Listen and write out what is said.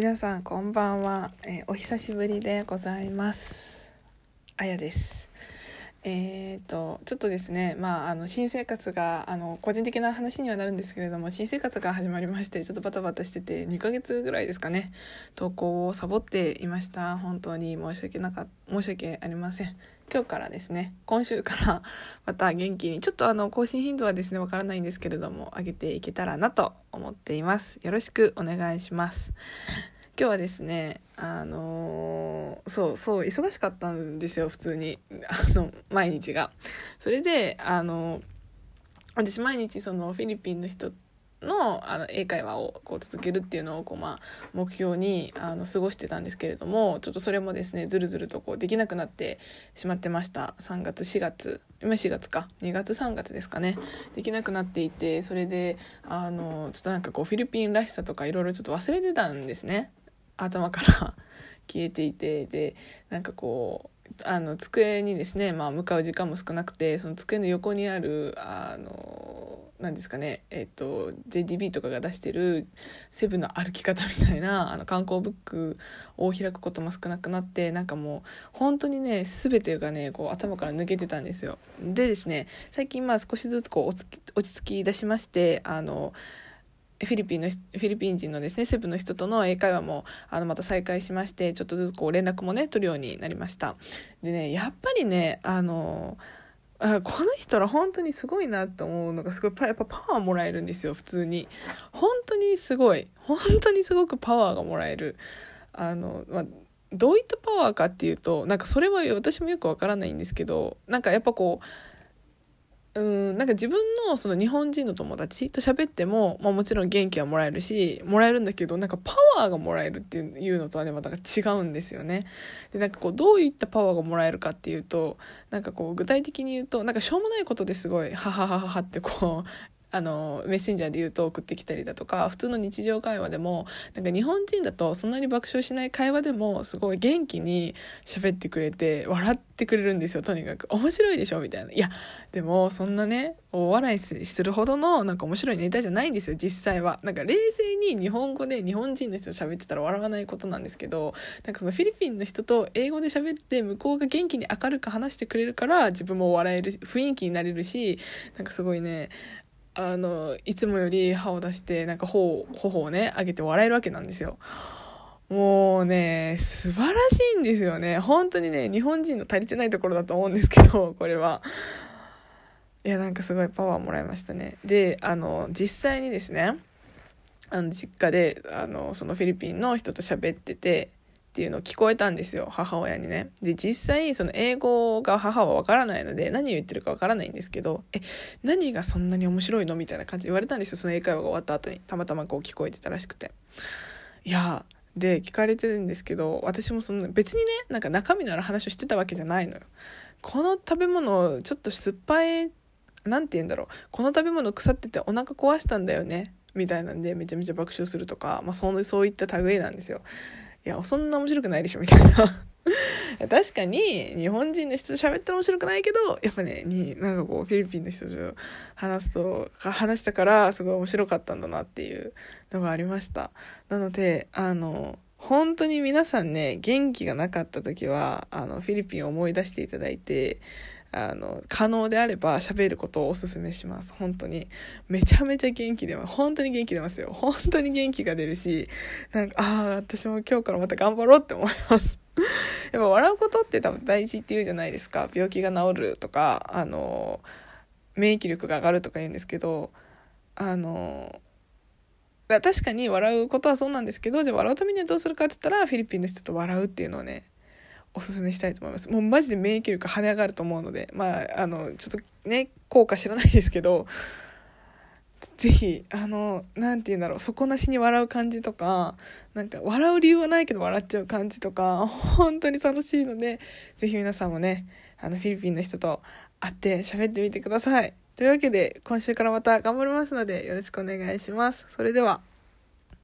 皆さんこんばんは、えー、お久しぶりでございます。あやです。えーと、ちょっとですね、まあ、あの新生活があの個人的な話にはなるんですけれども新生活が始まりましてちょっとバタバタしてて2ヶ月ぐらいですかね投稿をサボっていました。本当に申し訳なか申し訳ありません。今日からですね今週からまた元気にちょっとあの更新頻度はですねわからないんですけれども上げていけたらなと思っています。よろしくお願いします。今日はですねあのー、そうそう忙しかったんですよ普通に。あの毎日が。それであの私毎日そのフィリピンの人のあの英会話をこう続けるっていうのをこう、まあ、目標にあの過ごしてたんですけれどもちょっとそれもですねずるずるとこうできなくなってしまってました。3月4月今4月か2月3月ですかね。できなくなっていてそれであのちょっとなんかこうフィリピンらしさとかいろいろちょっと忘れてたんですね。頭から。消えていて。でなんかこうあの机にですね、まあ、向かう時間も少なくてその机の横にあるあの何ですかねえっ、と JDB とかが出してるセブンの歩き方みたいなあの観光ブックを開くことも少なくなってなんかもう本当にね全てがねこう頭から抜けてたんですよ。でですね最近まあ少しずつこう落ち着き出しましてあのフィリピンのフィリピン人のですねセブンの人との英会話もあのまた再開しましてちょっとずつこう連絡もね取るようになりましたでねやっぱりねあのあこの人ら本当にすごいなと思うのがすごいやっぱパワーもらえるんですよ普通に。本当にすごい。本当にすごくパワーがもらえる。あの、まあどういったパワーかっていうとなんかそれは私もよくわからないんですけどなんかやっぱこううんなんか自分のその日本人の友達と喋っても、まあ、もちろん元気はもらえるしもらえるんだけどなんかパワーがもらえるっていうのとはねまた違うんですよね。でなんかこうどういったパワーがもらえるかっていうとなんかこう具体的に言うとなんかしょうもないことですごいはははははってこうあのメッセンジャーで言うと送ってきたりだとか普通の日常会話でもなんか日本人だとそんなに爆笑しない会話でもすごい元気に喋ってくれて笑ってくれるんですよとにかく。面白いでしょみたいな。いやでもそんなねお笑いするほどのなんか面白いネタじゃないんですよ実際は。なんか冷静に日本語で日本人の人と喋ってたら笑わないことなんですけどなんかそのフィリピンの人と英語で喋って向こうが元気に明るく話してくれるから自分も笑える雰囲気になれるしなんかすごいねあのいつもより歯を出してなんか頬頬をね上げて笑えるわけなんですよ。もうね素晴らしいんですよね。本当にね日本人の足りてないところだと思うんですけど これは。いやなんかすごいパワーもらいましたね。であの実際にですねあの実家であのそのフィリピンの人と喋っててっていうのを聞こえたんですよ母親にね。で実際その英語が母はわからないので何を言ってるかわからないんですけど「え何がそんなに面白いの?」みたいな感じで言われたんですよその英会話が終わった後にたまたまこう聞こえてたらしくて。いやで聞かれてるんですけど私もその別にねなんか中身のある話をしてたわけじゃないのよ。この食べ物ちょっと酸っぱい何て言うんだろうこの食べ物腐っててお腹壊したんだよねみたいなんでめちゃめちゃ爆笑するとか、まあ、そそういった類なんですよ。いや、そんな面白くないでしょ、みたいな。確かに日本人の人と喋って面白くないけどやっぱねになんかこうフィリピンの人と話すと話したからすごい面白かったんだなっていうのがありましたなのであの本当に皆さんね元気がなかった時はあのフィリピンを思い出していただいてあの可能であれば喋ることをおすすめします。本当に。めちゃめちゃ元気出ます。本当に元気出ますよ。本当に元気が出るしなんかああ私も今日からまた頑張ろうって思います。やっぱ笑うことって多分大事って言うじゃないですか。病気が治るとかあの免疫力が上がるとか言うんですけどあの確かに笑うことはそうなんですけどじゃあ笑うためにはどうするかって言ったらフィリピンの人と笑うっていうのをねおすすめしたいと思います。もうマジで免疫力跳ね上がると思うので、まあ、あの、ちょっとね、効果知らないですけど、ぜひ、あの、なんて言うんだろう、底なしに笑う感じとか、なんか、笑う理由はないけど笑っちゃう感じとか、本当に楽しいので、ぜひ皆さんもね、あの、フィリピンの人と会って喋ってみてください。というわけで、今週からまた頑張りますので、よろしくお願いします。それでは。